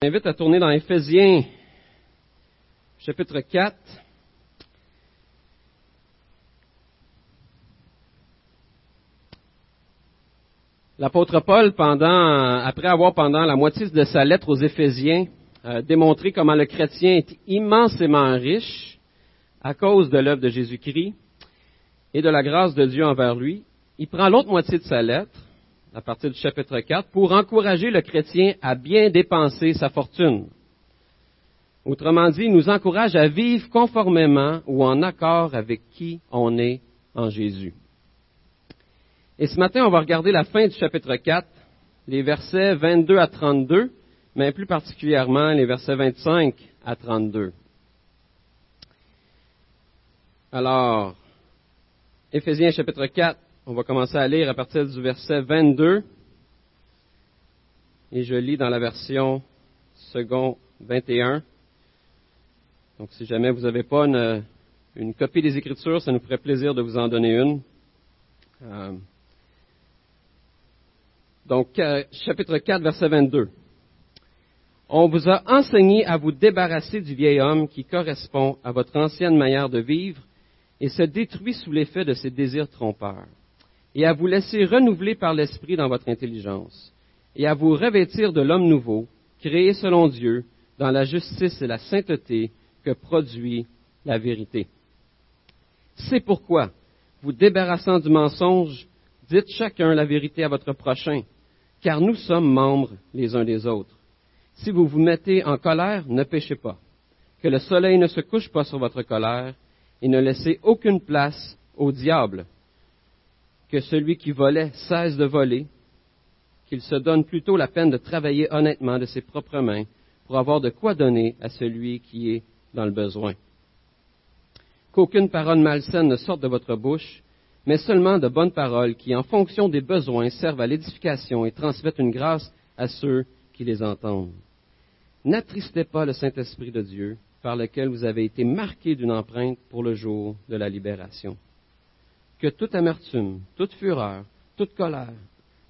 j'invite à tourner dans Éphésiens, chapitre 4. L'apôtre Paul, pendant, après avoir pendant la moitié de sa lettre aux Éphésiens euh, démontré comment le chrétien est immensément riche à cause de l'œuvre de Jésus-Christ et de la grâce de Dieu envers lui, il prend l'autre moitié de sa lettre, à partir du chapitre 4, pour encourager le chrétien à bien dépenser sa fortune. Autrement dit, il nous encourage à vivre conformément ou en accord avec qui on est en Jésus. Et ce matin, on va regarder la fin du chapitre 4, les versets 22 à 32, mais plus particulièrement les versets 25 à 32. Alors, Éphésiens chapitre 4, on va commencer à lire à partir du verset 22. Et je lis dans la version second 21. Donc, si jamais vous n'avez pas une, copie des Écritures, ça nous ferait plaisir de vous en donner une. Euh, donc, euh, chapitre 4, verset 22. On vous a enseigné à vous débarrasser du vieil homme qui correspond à votre ancienne manière de vivre et se détruit sous l'effet de ses désirs trompeurs, et à vous laisser renouveler par l'Esprit dans votre intelligence, et à vous revêtir de l'homme nouveau, créé selon Dieu, dans la justice et la sainteté que produit la vérité. C'est pourquoi, vous débarrassant du mensonge, dites chacun la vérité à votre prochain, car nous sommes membres les uns des autres. Si vous vous mettez en colère, ne péchez pas. Que le soleil ne se couche pas sur votre colère, et ne laissez aucune place au diable. Que celui qui volait cesse de voler, qu'il se donne plutôt la peine de travailler honnêtement de ses propres mains pour avoir de quoi donner à celui qui est dans le besoin. Qu'aucune parole malsaine ne sorte de votre bouche, mais seulement de bonnes paroles qui, en fonction des besoins, servent à l'édification et transmettent une grâce à ceux qui les entendent. N'attristez pas le Saint-Esprit de Dieu, par lequel vous avez été marqués d'une empreinte pour le jour de la libération. Que toute amertume, toute fureur, toute colère,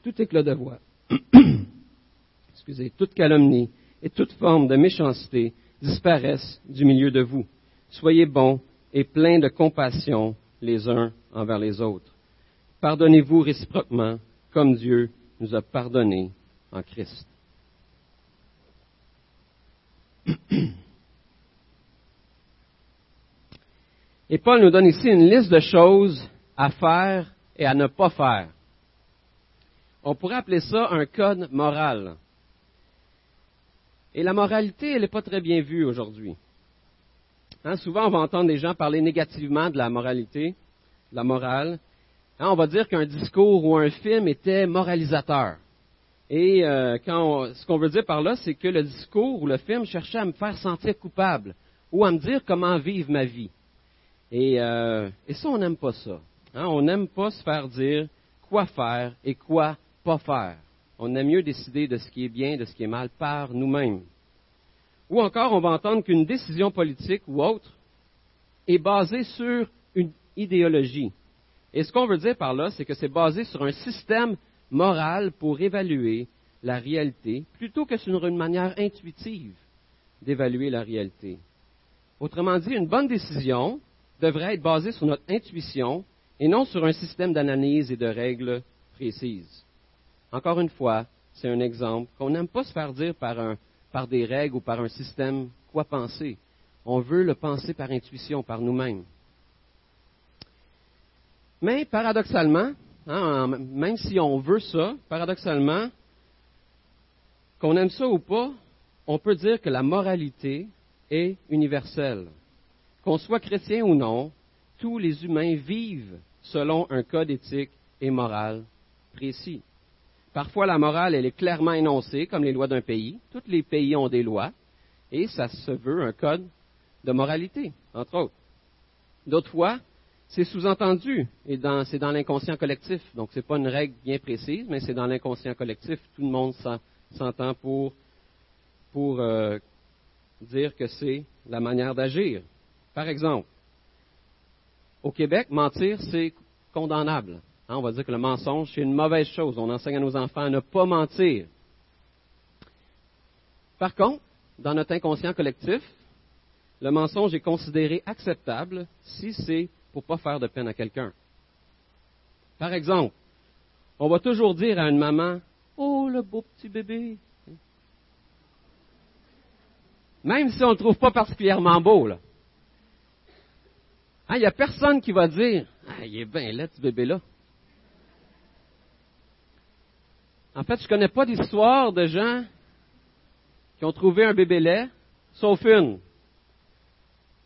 tout éclat de voix, excusez, toute calomnie et toute forme de méchanceté disparaissent du milieu de vous. Soyez bons et pleins de compassion les uns envers les autres. Pardonnez-vous réciproquement comme Dieu nous a pardonné en Christ. Et Paul nous donne ici une liste de choses à faire et à ne pas faire. On pourrait appeler ça un code moral. Et la moralité, elle n'est pas très bien vue aujourd'hui. Hein, souvent, on va entendre des gens parler négativement de la moralité, de la morale. Hein, on va dire qu'un discours ou un film était moralisateur. Et euh, quand ce qu'on veut dire par là, c'est que le discours ou le film cherchait à me faire sentir coupable ou à me dire comment vivre ma vie. Et, euh, et ça, on n'aime pas ça. Hein? On n'aime pas se faire dire quoi faire et quoi pas faire. On aime mieux décider de ce qui est bien, de ce qui est mal par nous-mêmes. Ou encore, on va entendre qu'une décision politique ou autre est basée sur une idéologie. Et ce qu'on veut dire par là, c'est que c'est basé sur un système moral pour évaluer la réalité, plutôt que sur une manière intuitive d'évaluer la réalité. Autrement dit, une bonne décision devrait être basée sur notre intuition et non sur un système d'analyse et de règles précises. Encore une fois, c'est un exemple qu'on n'aime pas se faire dire par, des règles ou par un système quoi penser. On veut le penser par intuition, par nous-mêmes. Mais paradoxalement, hein, même si on veut ça, paradoxalement, qu'on aime ça ou pas, on peut dire que la moralité est universelle. Qu'on soit chrétien ou non, tous les humains vivent selon un code éthique et moral précis. Parfois, la morale, elle est clairement énoncée, comme les lois d'un pays. Tous les pays ont des lois, et ça se veut un code de moralité, entre autres. D'autres fois, c'est sous-entendu, et c'est dans l'inconscient collectif. Donc, ce n'est pas une règle bien précise, mais c'est dans l'inconscient collectif. Tout le monde s'entend pour, euh, dire que c'est la manière d'agir. Par exemple, au Québec, mentir, c'est condamnable. Hein, on va dire que le mensonge, c'est une mauvaise chose. On enseigne à nos enfants à ne pas mentir. Par contre, dans notre inconscient collectif, le mensonge est considéré acceptable si c'est pour pas faire de peine à quelqu'un. Par exemple, on va toujours dire à une maman, Oh, le beau petit bébé. Même si on ne le trouve pas particulièrement beau, là. Il hein, n'y a personne qui va dire, ah, il est bien là, ce bébé-là. En fait, je ne connais pas d'histoire de gens qui ont trouvé un bébé lait, sauf une.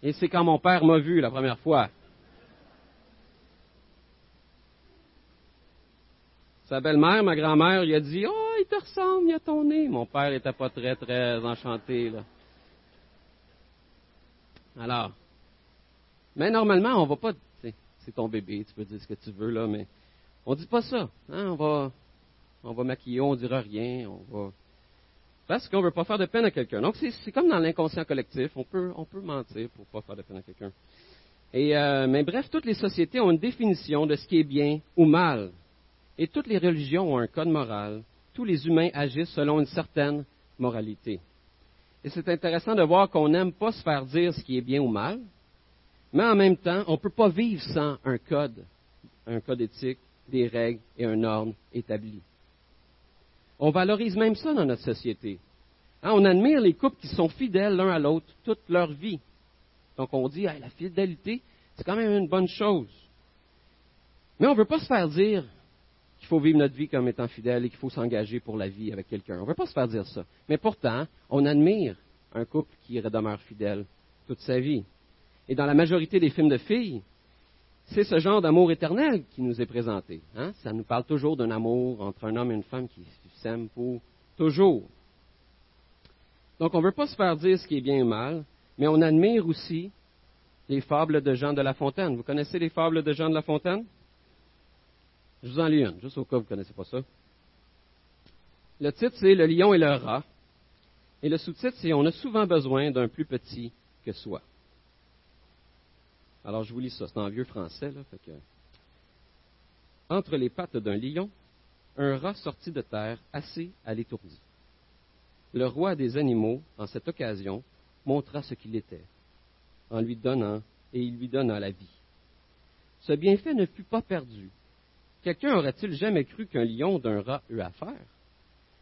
Et c'est quand mon père m'a vu la première fois. Sa belle-mère, ma grand-mère, lui a dit Oh, il te ressemble, il a ton nez. Mon père n'était pas très, très enchanté. Là. Alors, mais normalement, on va pas. C'est ton bébé, tu peux dire ce que tu veux, là, mais on dit pas ça. Hein? On va on va maquiller, on dira rien, on va. Parce qu'on ne veut pas faire de peine à quelqu'un. Donc, c'est comme dans l'inconscient collectif, on peut, on peut mentir pour ne pas faire de peine à quelqu'un. Euh, mais bref, toutes les sociétés ont une définition de ce qui est bien ou mal. Et toutes les religions ont un code moral. Tous les humains agissent selon une certaine moralité. Et c'est intéressant de voir qu'on n'aime pas se faire dire ce qui est bien ou mal, mais en même temps, on ne peut pas vivre sans un code, un code éthique, des règles et un ordre établi. On valorise même ça dans notre société. Hein, on admire les couples qui sont fidèles l'un à l'autre toute leur vie. Donc on dit, la fidélité, c'est quand même une bonne chose. Mais on ne veut pas se faire dire qu'il faut vivre notre vie comme étant fidèle et qu'il faut s'engager pour la vie avec quelqu'un. On ne veut pas se faire dire ça. Mais pourtant, on admire un couple qui demeure fidèle toute sa vie. Et dans la majorité des films de filles, c'est ce genre d'amour éternel qui nous est présenté. Hein? Ça nous parle toujours d'un amour entre un homme et une femme qui s'aiment pour toujours. Donc on ne veut pas se faire dire ce qui est bien ou mal, mais on admire aussi les fables de Jean de La Fontaine. Vous connaissez les fables de Jean de La Fontaine? Je vous en lis une, juste au cas où vous ne connaissez pas ça. Le titre, c'est Le lion et le rat. Et le sous-titre, c'est On a souvent besoin d'un plus petit que soi. Alors, je vous lis ça. C'est en vieux français, là. Entre les pattes d'un lion, un rat sortit de terre, assez à l'étourdi. Le roi des animaux, en cette occasion, montra ce qu'il était, en lui donnant, et il lui donna la vie. Ce bienfait ne fut pas perdu. Quelqu'un aurait-il jamais cru qu'un lion d'un rat eût affaire?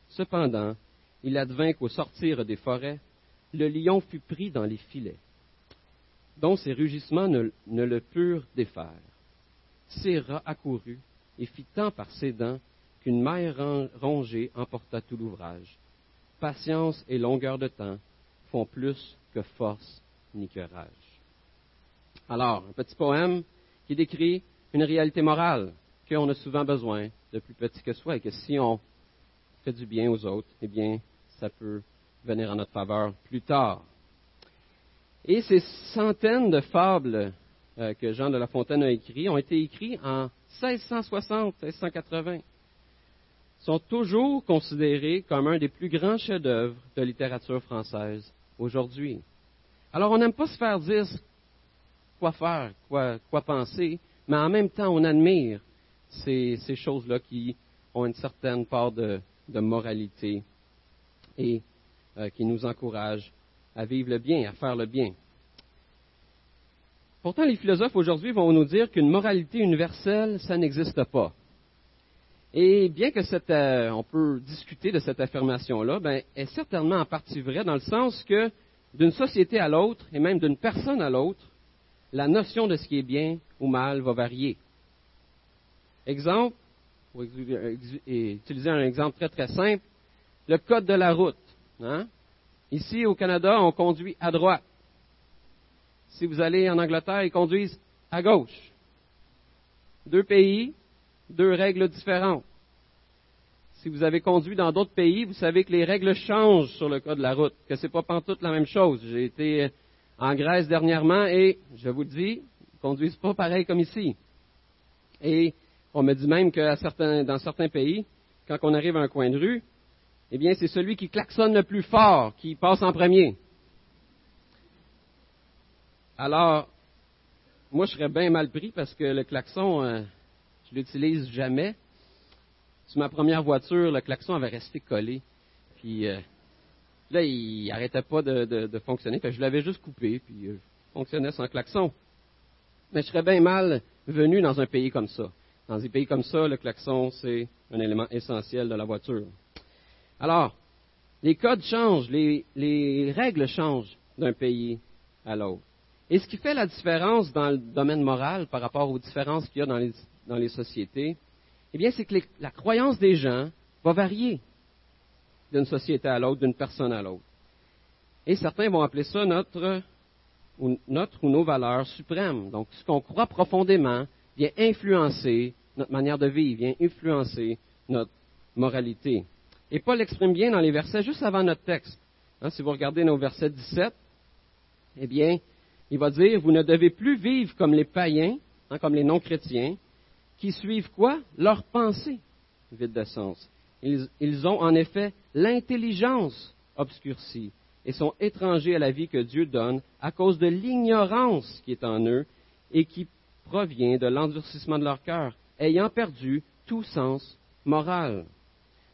Cependant, il advint qu'au sortir des forêts, le lion fut pris dans les filets dont ses rugissements ne, le purent défaire. Rats accourut et fit tant par ses dents qu'une maille rongée emporta tout l'ouvrage. Patience et longueur de temps font plus que force ni que rage. Alors, un petit poème qui décrit une réalité morale qu'on a souvent besoin de plus petit que soi et que si on fait du bien aux autres, eh bien, ça peut venir en notre faveur plus tard. Et ces centaines de fables euh, que Jean de La Fontaine a écrites ont été écrites en 1660, 1680. Sont toujours considérés comme un des plus grands chefs-d'œuvre de littérature française aujourd'hui. Alors, on n'aime pas se faire dire quoi faire, quoi, penser, mais en même temps, on admire ces, choses-là qui ont une certaine part de, moralité et euh, qui nous encouragent à vivre le bien, à faire le bien. Pourtant, les philosophes aujourd'hui vont nous dire qu'une moralité universelle, ça n'existe pas. Et bien que cette, euh, on peut discuter de cette affirmation-là, ben, est certainement en partie vraie dans le sens que d'une société à l'autre, et même d'une personne à l'autre, la notion de ce qui est bien ou mal va varier. Exemple, pour utiliser un exemple très très simple, le code de la route. Hein? Ici, au Canada, on conduit à droite. Si vous allez en Angleterre, ils conduisent à gauche. Deux pays, deux règles différentes. Si vous avez conduit dans d'autres pays, vous savez que les règles changent sur le code de la route, que ce n'est pas pantoute la même chose. J'ai été en Grèce dernièrement et, je vous le dis, ils ne conduisent pas pareil comme ici. Et on me dit même que dans certains pays, quand on arrive à un coin de rue, eh bien, c'est celui qui klaxonne le plus fort qui passe en premier. Alors, moi, je serais bien mal pris parce que le klaxon, euh, je l'utilise jamais. Sur ma première voiture, le klaxon avait resté collé. Puis, euh, Là, il n'arrêtait pas de, fonctionner. je l'avais juste coupé, puis euh, fonctionnait sans klaxon. Mais je serais bien mal venu dans un pays comme ça. Dans un pays comme ça, le klaxon, c'est un élément essentiel de la voiture. Alors, les codes changent, les, règles changent d'un pays à l'autre. Et ce qui fait la différence dans le domaine moral par rapport aux différences qu'il y a dans les, sociétés, eh bien, c'est que la croyance des gens va varier d'une société à l'autre, d'une personne à l'autre. Et certains vont appeler ça notre ou, notre ou nos valeurs suprêmes. Donc, ce qu'on croit profondément vient influencer notre manière de vivre, vient influencer notre moralité. Et Paul l'exprime bien dans les versets juste avant notre texte. Hein, si vous regardez nos versets 17, eh bien, il va dire, vous ne devez plus vivre comme les païens, hein, comme les non-chrétiens, qui suivent quoi? Leur pensée vide de sens. Ils, ont en effet l'intelligence obscurcie et sont étrangers à la vie que Dieu donne à cause de l'ignorance qui est en eux et qui provient de l'endurcissement de leur cœur, ayant perdu tout sens moral.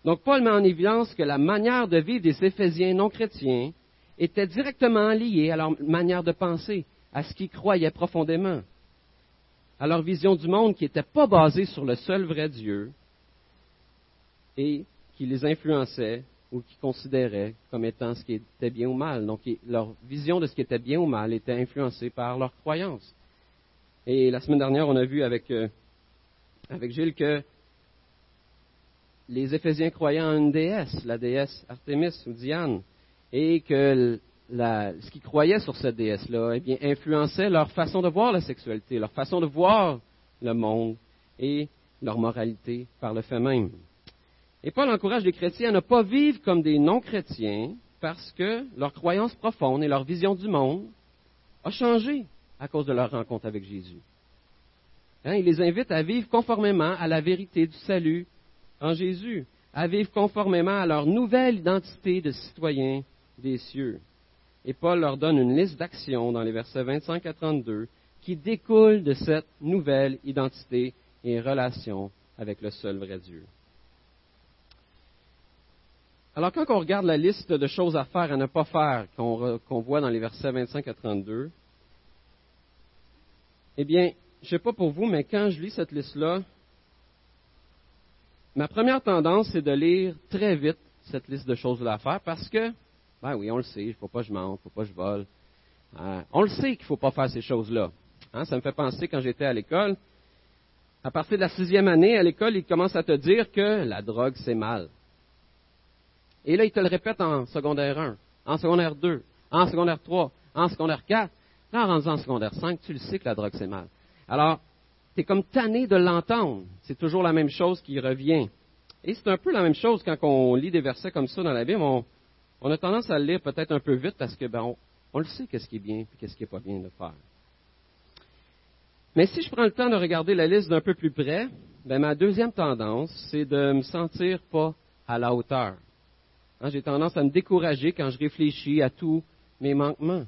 Donc Paul met en évidence que la manière de vivre des Éphésiens non chrétiens était directement liée à leur manière de penser, à ce qu'ils croyaient profondément, à leur vision du monde qui n'était pas basée sur le seul vrai Dieu, et qui les influençait ou qui considéraient comme étant ce qui était bien ou mal. Donc leur vision de ce qui était bien ou mal était influencée par leurs croyances. Et la semaine dernière, on a vu avec, euh, avec Gilles que les Éphésiens croyaient en une déesse, la déesse Artémis ou Diane, et que ce qu'ils croyaient sur cette déesse-là eh influençait leur façon de voir la sexualité, leur façon de voir le monde et leur moralité par le fait même. Et Paul encourage les chrétiens à ne pas vivre comme des non-chrétiens parce que leur croyance profonde et leur vision du monde a changé à cause de leur rencontre avec Jésus. Hein, il les invite à vivre conformément à la vérité du salut en Jésus, à vivre conformément à leur nouvelle identité de citoyens des cieux. Et Paul leur donne une liste d'actions dans les versets 25 à 32 qui découlent de cette nouvelle identité et relation avec le seul vrai Dieu. Alors, quand on regarde la liste de choses à faire et à ne pas faire qu'on voit dans les versets 25 à 32, eh bien, je ne sais pas pour vous, mais quand je lis cette liste-là, ma première tendance, c'est de lire très vite cette liste de choses à faire parce que, ben oui, on le sait, il ne faut pas que je mente, il ne faut pas que je vole. Euh, on le sait qu'il ne faut pas faire ces choses-là. Hein, ça me fait penser quand j'étais à l'école. À partir de la sixième année, à l'école, ils commencent à te dire que la drogue, c'est mal. Et là, il te le répète en secondaire 1, en secondaire 2, en secondaire 3, en secondaire 4. Là, en rentrant en secondaire 5, tu le sais que la drogue, c'est mal. Alors, tu es comme tanné de l'entendre. C'est toujours la même chose qui revient. Et c'est un peu la même chose quand on lit des versets comme ça dans la Bible. On, a tendance à le lire peut-être un peu vite parce que ben, on, le sait qu'est-ce qui est bien et qu'est-ce qui n'est pas bien de faire. Mais si je prends le temps de regarder la liste d'un peu plus près, ben, ma deuxième tendance, c'est de me sentir pas à la hauteur. Hein, j'ai tendance à me décourager quand je réfléchis à tous mes manquements.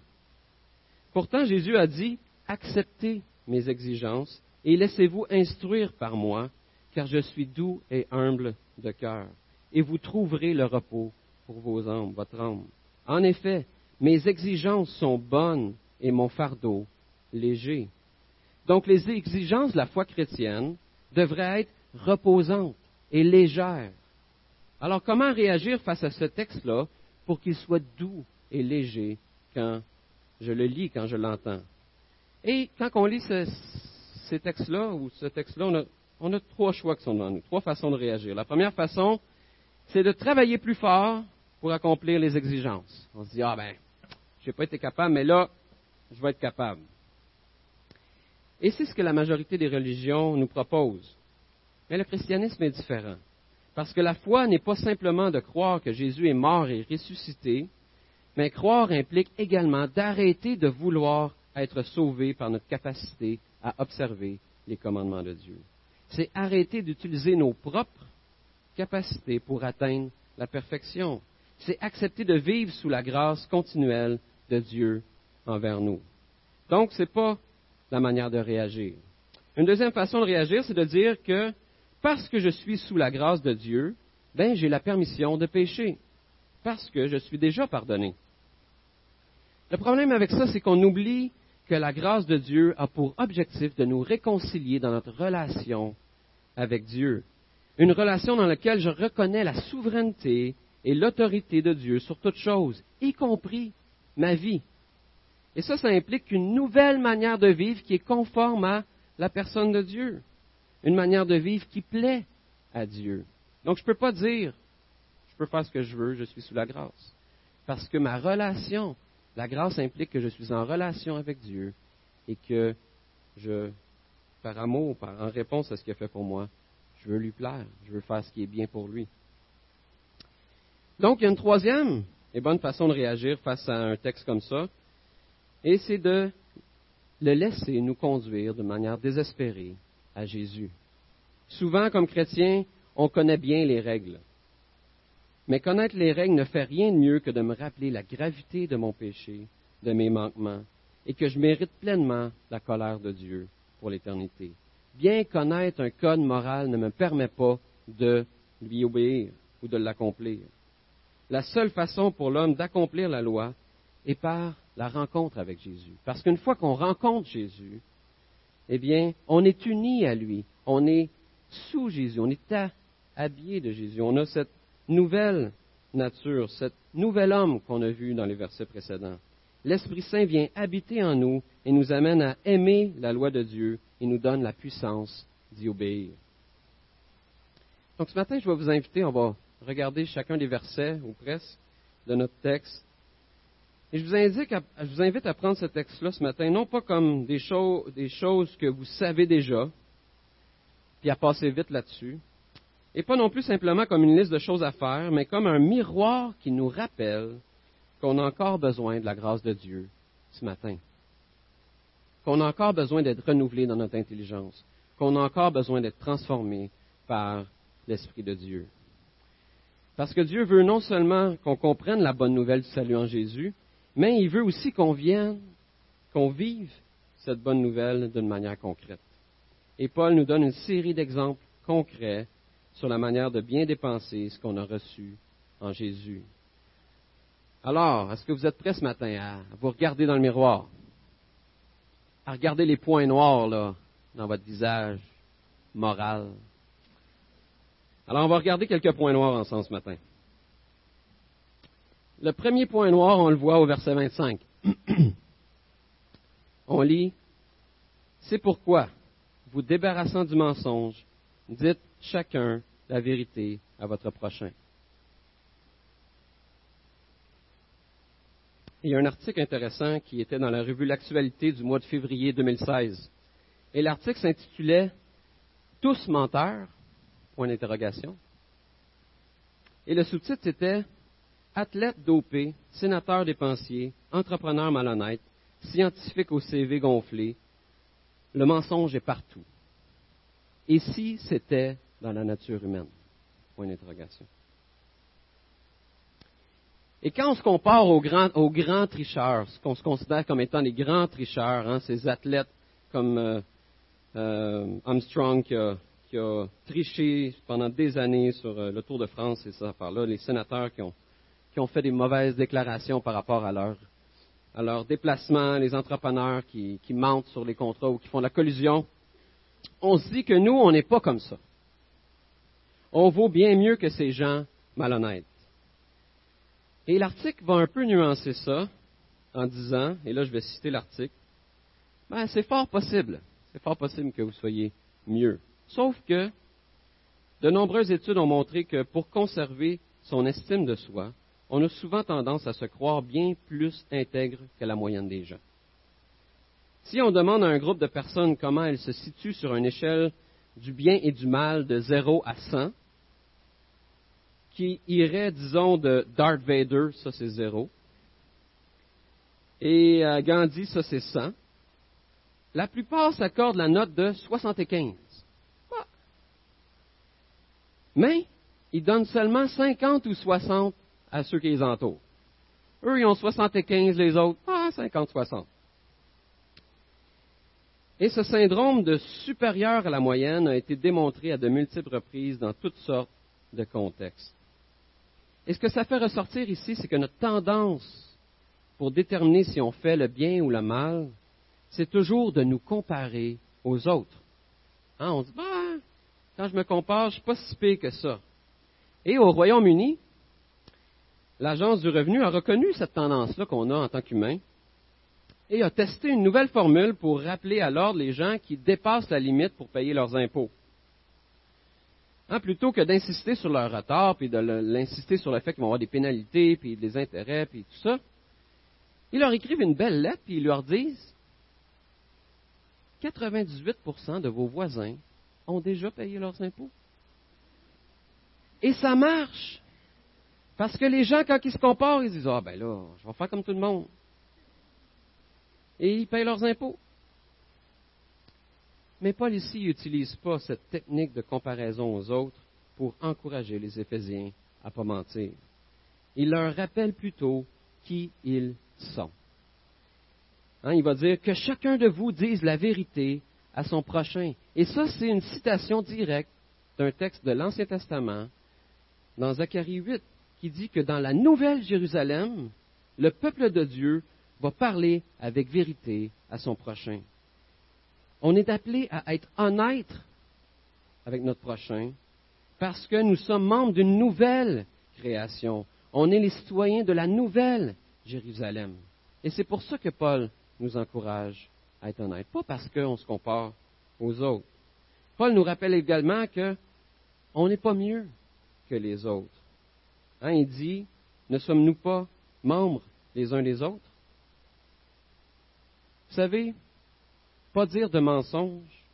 Pourtant, Jésus a dit, acceptez mes exigences et laissez-vous instruire par moi, car je suis doux et humble de cœur, et vous trouverez le repos pour vos âmes, votre âme. En effet, mes exigences sont bonnes et mon fardeau léger. Donc les exigences de la foi chrétienne devraient être reposantes et légères. Alors comment réagir face à ce texte-là pour qu'il soit doux et léger quand je le lis, quand je l'entends? Et quand on lit ces textes-là, ou ce texte-là, on a, trois choix qui sont devant nous, trois façons de réagir. La première façon, c'est de travailler plus fort pour accomplir les exigences. On se dit, ah ben, je n'ai pas été capable, mais là, je vais être capable. Et c'est ce que la majorité des religions nous proposent. Mais le christianisme est différent. Parce que la foi n'est pas simplement de croire que Jésus est mort et ressuscité, mais croire implique également d'arrêter de vouloir être sauvé par notre capacité à observer les commandements de Dieu. C'est arrêter d'utiliser nos propres capacités pour atteindre la perfection. C'est accepter de vivre sous la grâce continuelle de Dieu envers nous. Donc, ce n'est pas la manière de réagir. Une deuxième façon de réagir, c'est de dire que parce que je suis sous la grâce de Dieu, ben j'ai la permission de pécher. parce que je suis déjà pardonné. Le problème avec ça, c'est qu'on oublie que la grâce de Dieu a pour objectif de nous réconcilier dans notre relation avec Dieu. Une relation dans laquelle je reconnais la souveraineté et l'autorité de Dieu sur toute chose, y compris ma vie. Et ça, ça implique une nouvelle manière de vivre qui est conforme à la personne de Dieu. Une manière de vivre qui plaît à Dieu. Donc, je ne peux pas dire, je peux faire ce que je veux, je suis sous la grâce. Parce que ma relation la grâce implique que je suis en relation avec Dieu et que je, par amour, en réponse à ce qu'il a fait pour moi, je veux lui plaire, je veux faire ce qui est bien pour lui. Donc, il y a une troisième et bonne façon de réagir face à un texte comme ça, et c'est de le laisser nous conduire de manière désespérée à Jésus. Souvent, comme chrétiens, on connaît bien les règles. Mais connaître les règles ne fait rien de mieux que de me rappeler la gravité de mon péché, de mes manquements, et que je mérite pleinement la colère de Dieu pour l'éternité. Bien connaître un code moral ne me permet pas de lui obéir ou de l'accomplir. La seule façon pour l'homme d'accomplir la loi est par la rencontre avec Jésus. Parce qu'une fois qu'on rencontre Jésus, eh bien, on est uni à lui, on est sous Jésus, on est habillé de Jésus, on a cette nouvelle nature, cet nouvel homme qu'on a vu dans les versets précédents. L'Esprit Saint vient habiter en nous et nous amène à aimer la loi de Dieu et nous donne la puissance d'y obéir. Donc ce matin, je vais vous inviter, on va regarder chacun des versets, ou presque, de notre texte. Et je vous, invite à prendre ce texte-là ce matin, non pas comme des choses que vous savez déjà, puis à passer vite là-dessus, et pas non plus simplement comme une liste de choses à faire, mais comme un miroir qui nous rappelle qu'on a encore besoin de la grâce de Dieu ce matin, qu'on a encore besoin d'être renouvelé dans notre intelligence, qu'on a encore besoin d'être transformé par l'Esprit de Dieu. Parce que Dieu veut non seulement qu'on comprenne la bonne nouvelle du salut en Jésus, mais il veut aussi qu'on vienne, qu'on vive cette bonne nouvelle d'une manière concrète. Et Paul nous donne une série d'exemples concrets sur la manière de bien dépenser ce qu'on a reçu en Jésus. Alors, est-ce que vous êtes prêts ce matin à vous regarder dans le miroir, à regarder les points noirs dans votre visage moral? Alors, on va regarder quelques points noirs ensemble ce matin. Le premier point noir, on le voit au verset 25. on lit, C'est pourquoi, vous débarrassant du mensonge, dites chacun la vérité à votre prochain. Il y a un article intéressant qui était dans la revue L'actualité du mois de février 2016. Et l'article s'intitulait Tous menteurs Point d'interrogation. Et le sous-titre était Athlète dopé, sénateur dépensier, entrepreneur malhonnête, scientifique au CV gonflé, le mensonge est partout. Et si c'était dans la nature humaine? Point d'interrogation. Et quand on se compare aux grands, tricheurs, ce qu'on se considère comme étant les grands tricheurs, hein, ces athlètes comme euh, euh, Armstrong qui a, triché pendant des années sur euh, le Tour de France et ça par là, les sénateurs qui ont, fait des mauvaises déclarations par rapport à leur, à leur déplacement, les entrepreneurs qui, qui mentent sur les contrats ou qui font la collusion, on se dit que nous, on n'est pas comme ça on vaut bien mieux que ces gens malhonnêtes. Et l'article va un peu nuancer ça en disant, et là je vais citer l'article, ben, c'est fort possible, c'est fort possible que vous soyez mieux. Sauf que de nombreuses études ont montré que pour conserver son estime de soi, on a souvent tendance à se croire bien plus intègre que la moyenne des gens. Si on demande à un groupe de personnes comment elles se situent sur une échelle du bien et du mal de 0 à 100, qui irait, disons, de Darth Vader, ça c'est 0, et euh, Gandhi, ça c'est 100, la plupart s'accordent la note de 75. Ah. Mais ils donnent seulement 50 ou 60 à ceux qui les entourent. Eux, ils ont 75, les autres, ah, 50-60. Et ce syndrome de supérieur à la moyenne a été démontré à de multiples reprises dans toutes sortes de contextes. Et ce que ça fait ressortir ici, c'est que notre tendance pour déterminer si on fait le bien ou le mal, c'est toujours de nous comparer aux autres. Hein, on dit, bah, quand je me compare, je suis pas si pire que ça. Et au Royaume-Uni, l'Agence du revenu a reconnu cette tendance-là qu'on a en tant qu'humain et a testé une nouvelle formule pour rappeler à l'ordre les gens qui dépassent la limite pour payer leurs impôts. Hein, plutôt que d'insister sur leur retard, puis de l'insister sur le fait qu'ils vont avoir des pénalités, puis des intérêts, puis tout ça, ils leur écrivent une belle lettre, puis ils leur disent 98% de vos voisins ont déjà payé leurs impôts. Et ça marche. Parce que les gens, quand ils se comparent, ils disent Ah, ben là, je vais faire comme tout le monde. Et ils payent leurs impôts. Mais Paul ici n'utilise pas cette technique de comparaison aux autres pour encourager les Éphésiens à ne pas mentir. Il leur rappelle plutôt qui ils sont. Hein, il va dire que chacun de vous dise la vérité à son prochain. Et ça, c'est une citation directe d'un texte de l'Ancien Testament dans Zacharie 8 qui dit que dans la nouvelle Jérusalem, le peuple de Dieu va parler avec vérité à son prochain. On est appelé à être honnête avec notre prochain parce que nous sommes membres d'une nouvelle création. On est les citoyens de la nouvelle Jérusalem. Et c'est pour ça que Paul nous encourage à être honnête, pas parce qu'on se compare aux autres. Paul nous rappelle également que on n'est pas mieux que les autres. Hein, il dit, ne sommes-nous pas membres les uns des autres? Vous savez, pas dire de mensonge,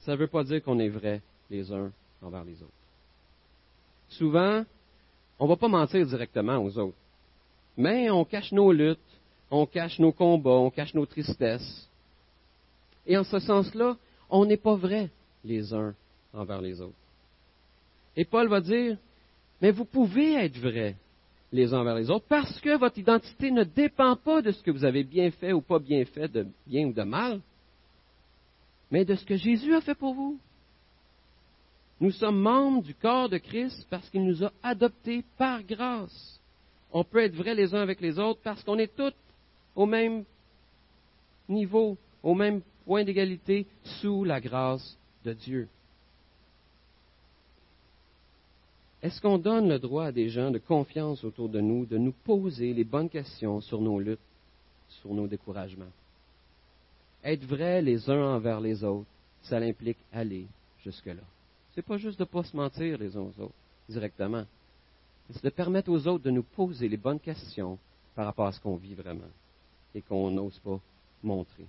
ça ne veut pas dire qu'on est vrai les uns envers les autres. Souvent, on ne va pas mentir directement aux autres, mais on cache nos luttes, on cache nos combats, on cache nos tristesses. Et en ce sens-là, on n'est pas vrai les uns envers les autres. Et Paul va dire, mais vous pouvez être vrai les uns envers les autres parce que votre identité ne dépend pas de ce que vous avez bien fait ou pas bien fait, de bien ou de mal, mais de ce que Jésus a fait pour vous. Nous sommes membres du corps de Christ parce qu'il nous a adoptés par grâce. On peut être vrai les uns avec les autres parce qu'on est tous au même niveau, au même point d'égalité, sous la grâce de Dieu. Est-ce qu'on donne le droit à des gens de confiance autour de nous de nous poser les bonnes questions sur nos luttes, sur nos découragements? Être vrai les uns envers les autres, ça implique aller jusque-là. C'est pas juste de pas se mentir les uns aux autres directement. C'est de permettre aux autres de nous poser les bonnes questions par rapport à ce qu'on vit vraiment et qu'on n'ose pas montrer.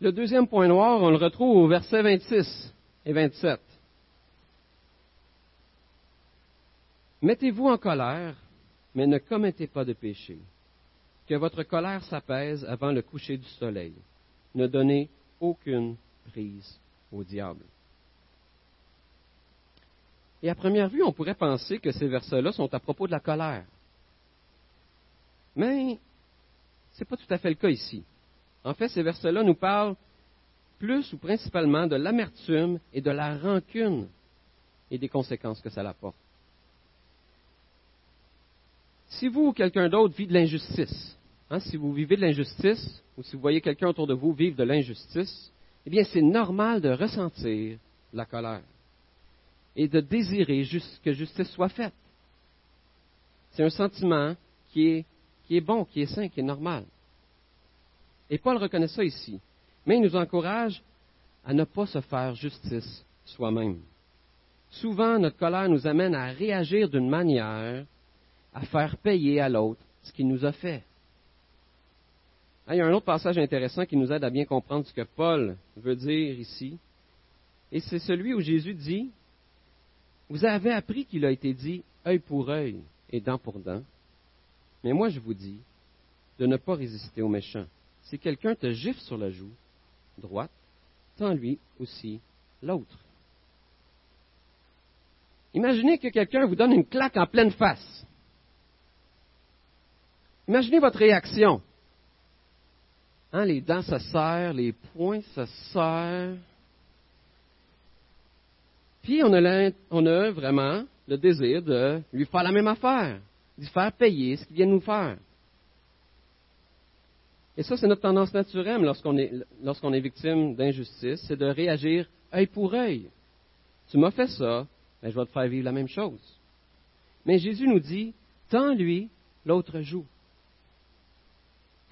Le deuxième point noir, on le retrouve au verset 26 et 27. Mettez-vous en colère, mais ne commettez pas de péché. Que votre colère s'apaise avant le coucher du soleil. Ne donnez aucune prise au diable. Et à première vue, on pourrait penser que ces versets-là sont à propos de la colère. Mais ce n'est pas tout à fait le cas ici. En fait, ces versets-là nous parlent plus ou principalement de l'amertume et de la rancune et des conséquences que ça apporte. Si vous ou quelqu'un d'autre vit de l'injustice, hein, si vous vivez de l'injustice, ou si vous voyez quelqu'un autour de vous vivre de l'injustice, eh bien, c'est normal de ressentir la colère et de désirer que justice soit faite. C'est un sentiment qui est, qui est bon, qui est sain, qui est normal. Et Paul reconnaît ça ici. Mais il nous encourage à ne pas se faire justice soi-même. Souvent, notre colère nous amène à réagir d'une manière à faire payer à l'autre ce qu'il nous a fait. il y a un autre passage intéressant qui nous aide à bien comprendre ce que Paul veut dire ici. Et c'est celui où Jésus dit, vous avez appris qu'il a été dit œil pour œil et dent pour dent. Mais moi je vous dis de ne pas résister aux méchants. Si quelqu'un te gifle sur la joue droite, tends-lui aussi l'autre. Imaginez que quelqu'un vous donne une claque en pleine face. Imaginez votre réaction. Hein, les dents se serrent, les poings se serrent. Puis on a, vraiment le désir de lui faire la même affaire, d'y faire payer ce qu'il vient de nous faire. Et ça, c'est notre tendance naturelle lorsqu'on est, victime d'injustice, c'est de réagir œil pour œil. Tu m'as fait ça, ben, je vais te faire vivre la même chose. Mais Jésus nous dit, tant lui, l'autre joue.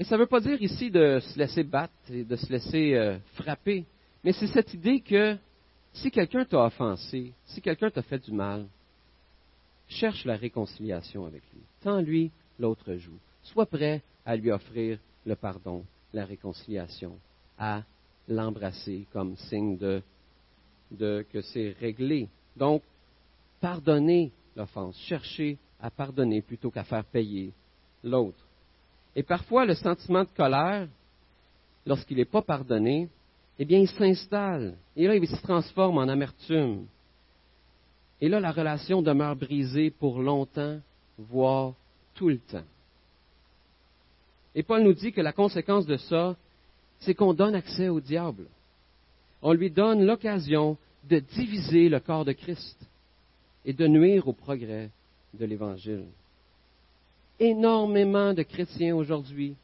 Et ça ne veut pas dire ici de se laisser battre et de se laisser euh, frapper, mais c'est cette idée que si quelqu'un t'a offensé, si quelqu'un t'a fait du mal, cherche la réconciliation avec lui. Tant lui, l'autre joue. Sois prêt à lui offrir le pardon, la réconciliation, à l'embrasser comme signe de, que c'est réglé. Donc, pardonner l'offense, chercher à pardonner plutôt qu'à faire payer l'autre. Et parfois, le sentiment de colère, lorsqu'il n'est pas pardonné, eh bien, il s'installe. Et là, il se transforme en amertume. Et là, la relation demeure brisée pour longtemps, voire tout le temps. Et Paul nous dit que la conséquence de ça, c'est qu'on donne accès au diable. On lui donne l'occasion de diviser le corps de Christ et de nuire au progrès de l'Évangile. Énormément de chrétiens aujourd'hui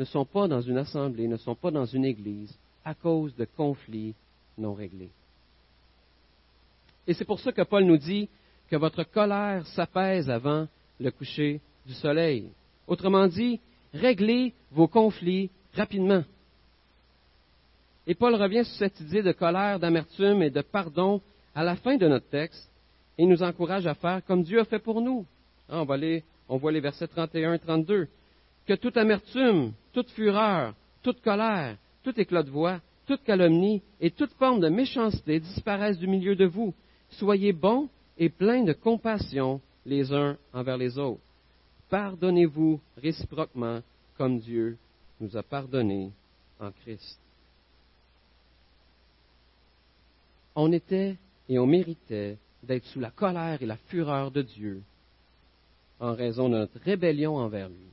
ne sont pas dans une assemblée, ne sont pas dans une église à cause de conflits non réglés. Et c'est pour ça que Paul nous dit que votre colère s'apaise avant le coucher du soleil. Autrement dit, réglez vos conflits rapidement. Et Paul revient sur cette idée de colère, d'amertume et de pardon à la fin de notre texte et nous encourage à faire comme Dieu a fait pour nous. Ah, on, va on voit les versets 31 et 32. Que toute amertume, toute fureur, toute colère, tout éclat de voix, toute calomnie et toute forme de méchanceté disparaissent du milieu de vous. Soyez bons et pleins de compassion les uns envers les autres. Pardonnez-vous réciproquement comme Dieu nous a pardonné en Christ. On était et on méritait d'être sous la colère et la fureur de Dieu en raison de notre rébellion envers lui.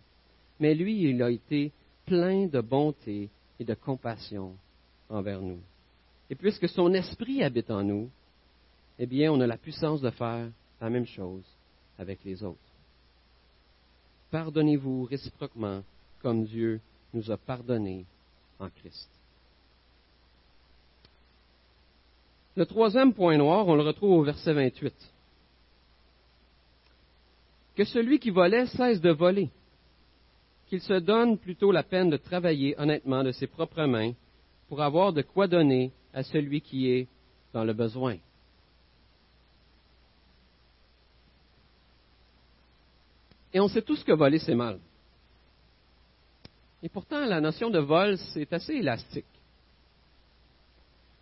Mais lui, il a été plein de bonté et de compassion envers nous. Et puisque son esprit habite en nous, eh bien, on a la puissance de faire la même chose avec les autres. Pardonnez-vous réciproquement comme Dieu nous a pardonné en Christ. Le troisième point noir, on le retrouve au verset 28. Que celui qui volait cesse de voler, qu'il se donne plutôt la peine de travailler honnêtement de ses propres mains pour avoir de quoi donner à celui qui est dans le besoin. Et on sait tous que voler, c'est mal. Et pourtant, la notion de vol, c'est assez élastique.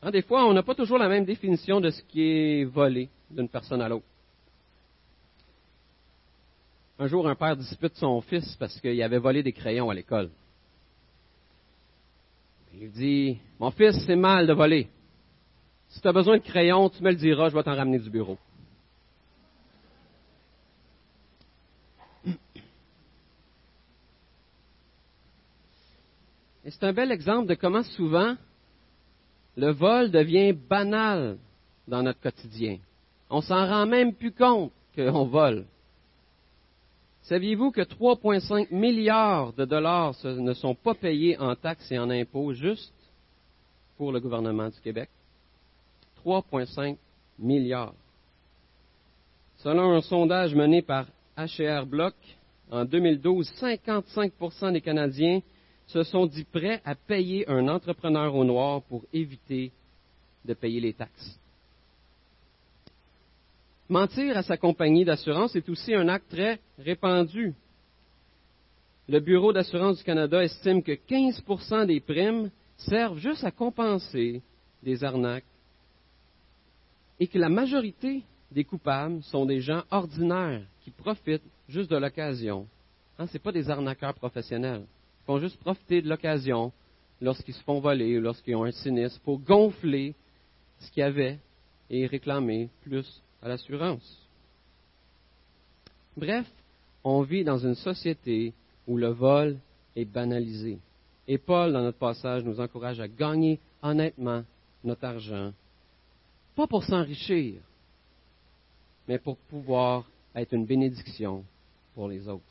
Hein, des fois, on n'a pas toujours la même définition de ce qui est volé d'une personne à l'autre. Un jour, un père dispute son fils parce qu'il avait volé des crayons à l'école. Il lui dit, mon fils, c'est mal de voler. Si tu as besoin de crayons, tu me le diras, je vais t'en ramener du bureau. Et c'est un bel exemple de comment souvent le vol devient banal dans notre quotidien. On s'en rend même plus compte qu'on vole. Saviez-vous que 3,5 milliards de dollars ne sont pas payés en taxes et en impôts juste pour le gouvernement du Québec? 3,5 milliards. Selon un sondage mené par HR Block, en 2012, 55% des Canadiens se sont dit prêts à payer un entrepreneur au noir pour éviter de payer les taxes. Mentir à sa compagnie d'assurance est aussi un acte très répandu. Le Bureau d'assurance du Canada estime que 15% des primes servent juste à compenser des arnaques et que la majorité des coupables sont des gens ordinaires qui profitent juste de l'occasion. Hein, Ce n'est pas des arnaqueurs professionnels font juste profiter de l'occasion lorsqu'ils se font voler ou lorsqu'ils ont un sinistre pour gonfler ce qu'il y avait et réclamer plus l'assurance. Bref, on vit dans une société où le vol est banalisé. Et Paul, dans notre passage, nous encourage à gagner honnêtement notre argent, pas pour s'enrichir, mais pour pouvoir être une bénédiction pour les autres.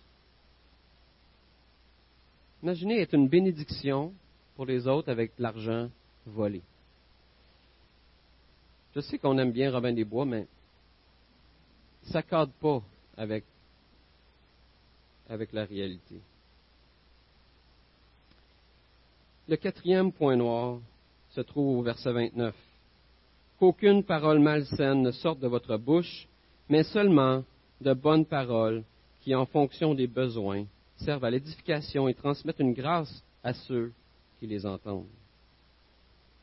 Imaginez être une bénédiction pour les autres avec l'argent volé. Je sais qu'on aime bien Robin des Bois, mais cadre pas avec, avec la réalité. Le quatrième point noir se trouve au verset 29. Qu'aucune parole malsaine ne sorte de votre bouche, mais seulement de bonnes paroles qui, en fonction des besoins, servent à l'édification et transmettent une grâce à ceux qui les entendent.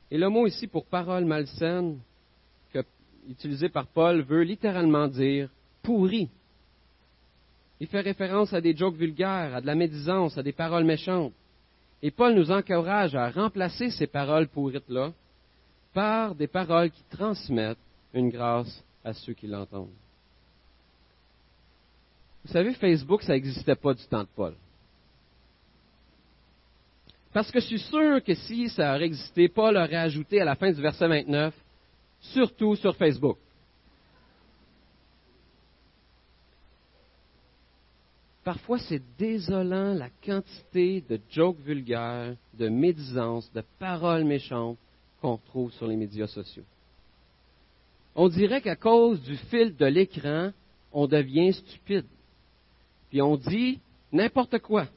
Et le mot ici pour parole malsaine, utilisé par Paul, veut littéralement dire pourri. Il fait référence à des jokes vulgaires, à de la médisance, à des paroles méchantes. Et Paul nous encourage à remplacer ces paroles pourrites-là par des paroles qui transmettent une grâce à ceux qui l'entendent. Vous savez, Facebook, ça n'existait pas du temps de Paul. Parce que je suis sûr que si ça aurait existé, Paul aurait ajouté à la fin du verset 29, surtout sur Facebook. Parfois, c'est désolant la quantité de jokes vulgaires, de médisances, de paroles méchantes qu'on trouve sur les médias sociaux. On dirait qu'à cause du fil de l'écran, on devient stupide. Puis on dit n'importe quoi.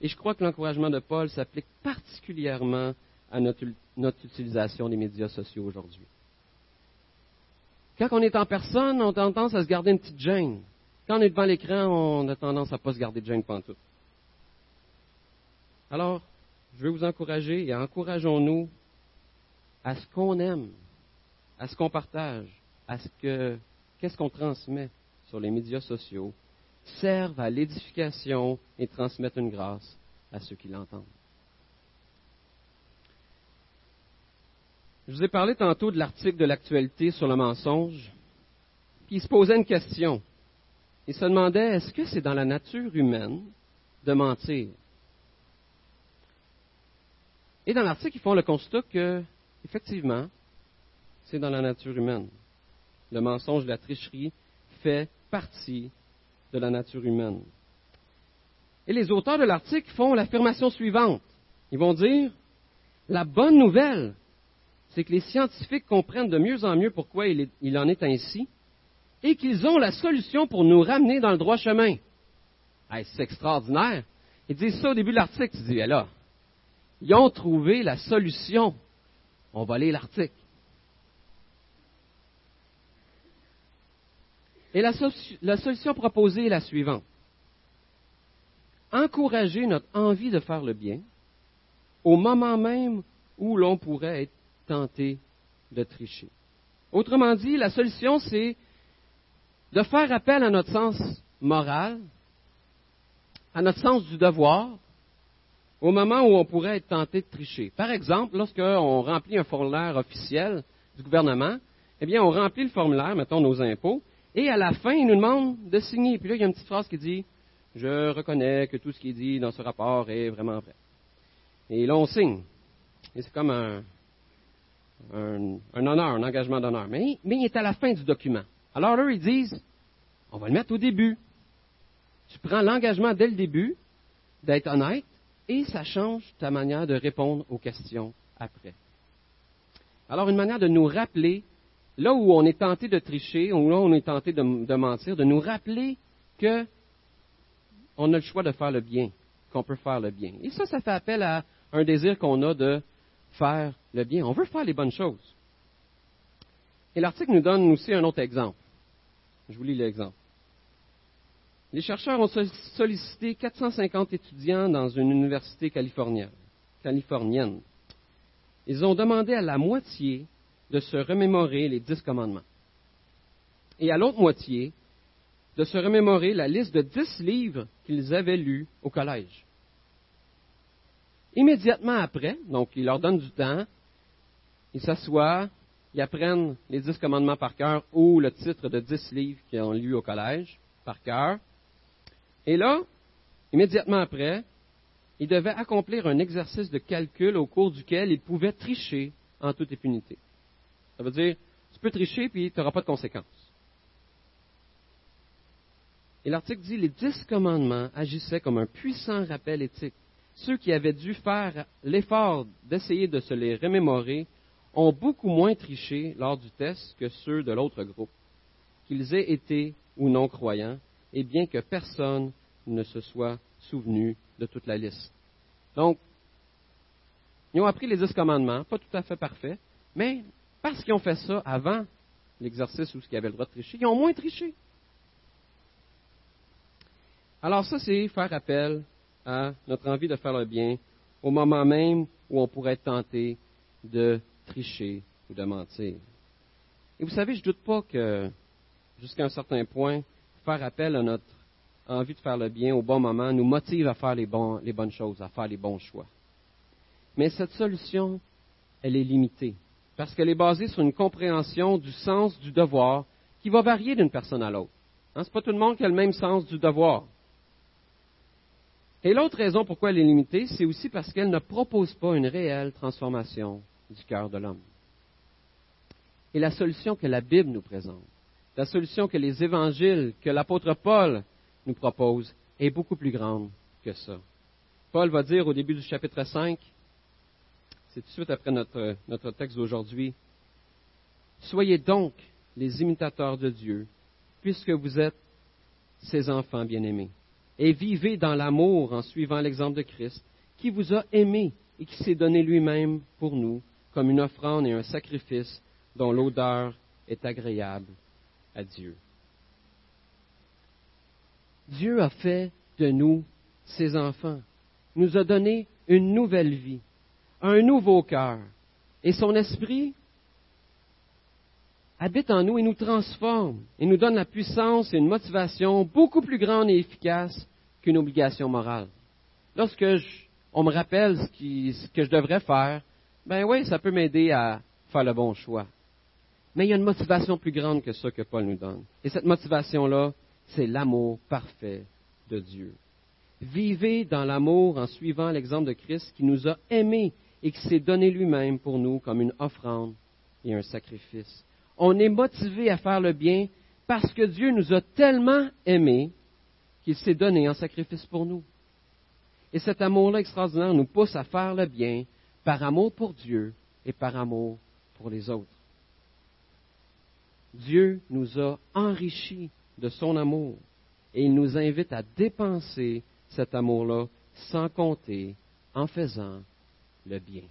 Et je crois que l'encouragement de Paul s'applique particulièrement à notre, utilisation des médias sociaux aujourd'hui. Quand on est en personne, on a tendance à se garder une petite gêne. Quand on est devant l'écran, on a tendance à ne pas se garder de gêne pantoute. Alors, je veux vous encourager et encourageons-nous à ce qu'on aime, à ce qu'on partage, à ce que, qu'est-ce qu'on transmet sur les médias sociaux, servent à l'édification et transmettent une grâce à ceux qui l'entendent. Je vous ai parlé tantôt de l'article de l'actualité sur le mensonge, puis il se posait une question. Il se demandait, est-ce que c'est dans la nature humaine de mentir? Et dans l'article, ils font le constat que, effectivement, c'est dans la nature humaine. Le mensonge, la tricherie fait partie de la nature humaine. Et les auteurs de l'article font l'affirmation suivante. Ils vont dire, la bonne nouvelle, c'est que les scientifiques comprennent de mieux en mieux pourquoi il, en est ainsi et qu'ils ont la solution pour nous ramener dans le droit chemin. c'est extraordinaire. Ils disent ça au début de l'article. Tu dis, là, ils ont trouvé la solution. On va lire l'article. Et la, la, solution proposée est la suivante. Encourager notre envie de faire le bien au moment même où l'on pourrait être tenté de tricher. Autrement dit, la solution, c'est de faire appel à notre sens moral, à notre sens du devoir, au moment où on pourrait être tenté de tricher. Par exemple, lorsqu'on remplit un formulaire officiel du gouvernement, eh bien, on remplit le formulaire, mettons nos impôts, et à la fin, il nous demande de signer. Puis là, il y a une petite phrase qui dit Je reconnais que tout ce qui est dit dans ce rapport est vraiment vrai. Et là, on signe. Et c'est comme un, un, honneur, un engagement d'honneur. Mais, il est à la fin du document. Alors là, ils disent On va le mettre au début. Tu prends l'engagement dès le début d'être honnête et ça change ta manière de répondre aux questions après. Alors, une manière de nous rappeler, là où on est tenté de tricher, ou là où on est tenté de, mentir, de nous rappeler que on a le choix de faire le bien, qu'on peut faire le bien. Et ça, ça fait appel à un désir qu'on a de faire bien. On veut faire les bonnes choses. Et l'article nous donne aussi un autre exemple. Je vous lis l'exemple. Les chercheurs ont sollicité 450 étudiants dans une université californienne. Ils ont demandé à la moitié de se remémorer les dix commandements. Et à l'autre moitié, de se remémorer la liste de dix livres qu'ils avaient lus au collège. Immédiatement après, donc ils leur donnent du temps, ils s'assoient, ils apprennent les dix commandements par cœur ou le titre de dix livres qu'ils ont lus au collège par cœur. Et là, immédiatement après, ils devaient accomplir un exercice de calcul au cours duquel ils pouvaient tricher en toute impunité. Ça veut dire, Tu peux tricher, puis tu n'auras pas de conséquences. Et l'article dit, les dix commandements agissaient comme un puissant rappel éthique. Ceux qui avaient dû faire l'effort d'essayer de se les remémorer ont beaucoup moins triché lors du test que ceux de l'autre groupe, qu'ils aient été ou non croyants, et bien que personne ne se soit souvenu de toute la liste. Donc, ils ont appris les dix commandements, pas tout à fait parfaits, mais parce qu'ils ont fait ça avant l'exercice où ils avaient le droit de tricher, ils ont moins triché. Alors ça, c'est faire appel à notre envie de faire le bien au moment même où on pourrait être tenté de tricher ou de mentir. Et vous savez, je ne doute pas que, jusqu'à un certain point, faire appel à notre envie de faire le bien au bon moment nous motive à faire les, bonnes choses, à faire les bons choix. Mais cette solution, elle est limitée, parce qu'elle est basée sur une compréhension du sens du devoir qui va varier d'une personne à l'autre. Hein, Ce n'est pas tout le monde qui a le même sens du devoir. Et l'autre raison pourquoi elle est limitée, c'est aussi parce qu'elle ne propose pas une réelle transformation du cœur de l'homme. Et la solution que la Bible nous présente, la solution que les évangiles, que l'apôtre Paul nous propose, est beaucoup plus grande que ça. Paul va dire au début du chapitre 5, c'est tout de suite après notre, notre texte d'aujourd'hui, Soyez donc les imitateurs de Dieu, puisque vous êtes ses enfants bien-aimés, et vivez dans l'amour en suivant l'exemple de Christ, qui vous a aimés et qui s'est donné lui-même pour nous comme une offrande et un sacrifice dont l'odeur est agréable à Dieu. Dieu a fait de nous ses enfants, nous a donné une nouvelle vie, un nouveau cœur, et son esprit habite en nous et nous transforme et nous donne la puissance et une motivation beaucoup plus grande et efficace qu'une obligation morale. Lorsque on me rappelle ce que je devrais faire, ben oui, ça peut m'aider à faire le bon choix. Mais il y a une motivation plus grande que ça que Paul nous donne. Et cette motivation-là, c'est l'amour parfait de Dieu. Vivez dans l'amour en suivant l'exemple de Christ qui nous a aimés et qui s'est donné lui-même pour nous comme une offrande et un sacrifice. On est motivé à faire le bien parce que Dieu nous a tellement aimés qu'il s'est donné en sacrifice pour nous. Et cet amour-là extraordinaire nous pousse à faire le bien par amour pour Dieu et par amour pour les autres. Dieu nous a enrichis de son amour et il nous invite à dépenser cet amour-là sans compter en faisant le bien.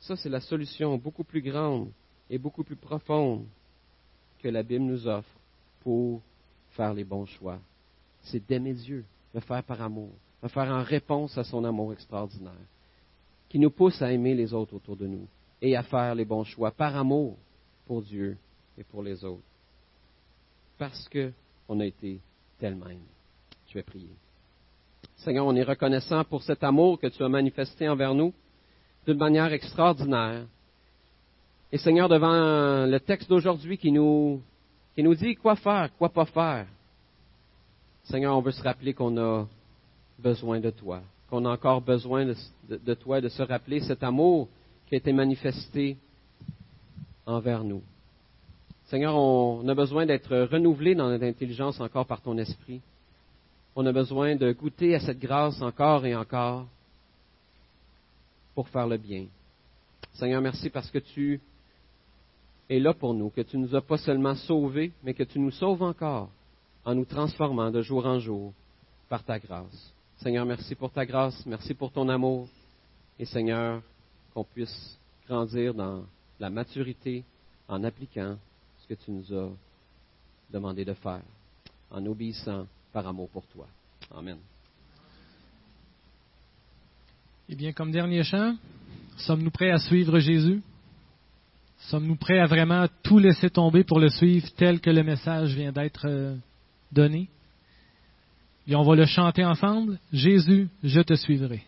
Ça, c'est la solution beaucoup plus grande et beaucoup plus profonde que la Bible nous offre pour faire les bons choix. C'est d'aimer Dieu, le faire par amour, le faire en réponse à son amour extraordinaire, qui nous pousse à aimer les autres autour de nous et à faire les bons choix par amour pour Dieu et pour les autres. Parce qu'on a été tel même. Je vais prier. Seigneur, on est reconnaissant pour cet amour que tu as manifesté envers nous d'une manière extraordinaire. Et Seigneur, devant le texte d'aujourd'hui qui nous, qui nous dit quoi faire, quoi pas faire, Seigneur, on veut se rappeler qu'on a besoin de toi, qu'on a encore besoin de, de, de, toi, de se rappeler cet amour qui a été manifesté envers nous. Seigneur, on a besoin d'être renouvelé dans notre intelligence encore par ton esprit. On a besoin de goûter à cette grâce encore et encore pour faire le bien. Seigneur, merci parce que tu es là pour nous, que tu nous as pas seulement sauvés, mais que tu nous sauves encore en nous transformant de jour en jour par ta grâce. Seigneur, merci pour ta grâce, merci pour ton amour. Et Seigneur, qu'on puisse grandir dans la maturité en appliquant ce que tu nous as demandé de faire, en obéissant par amour pour toi. Amen. Eh bien, comme dernier chant, sommes-nous prêts à suivre Jésus? Sommes-nous prêts à vraiment tout laisser tomber pour le suivre tel que le message vient d'être euh, donné? Et on va le chanter ensemble. Jésus, je te suivrai.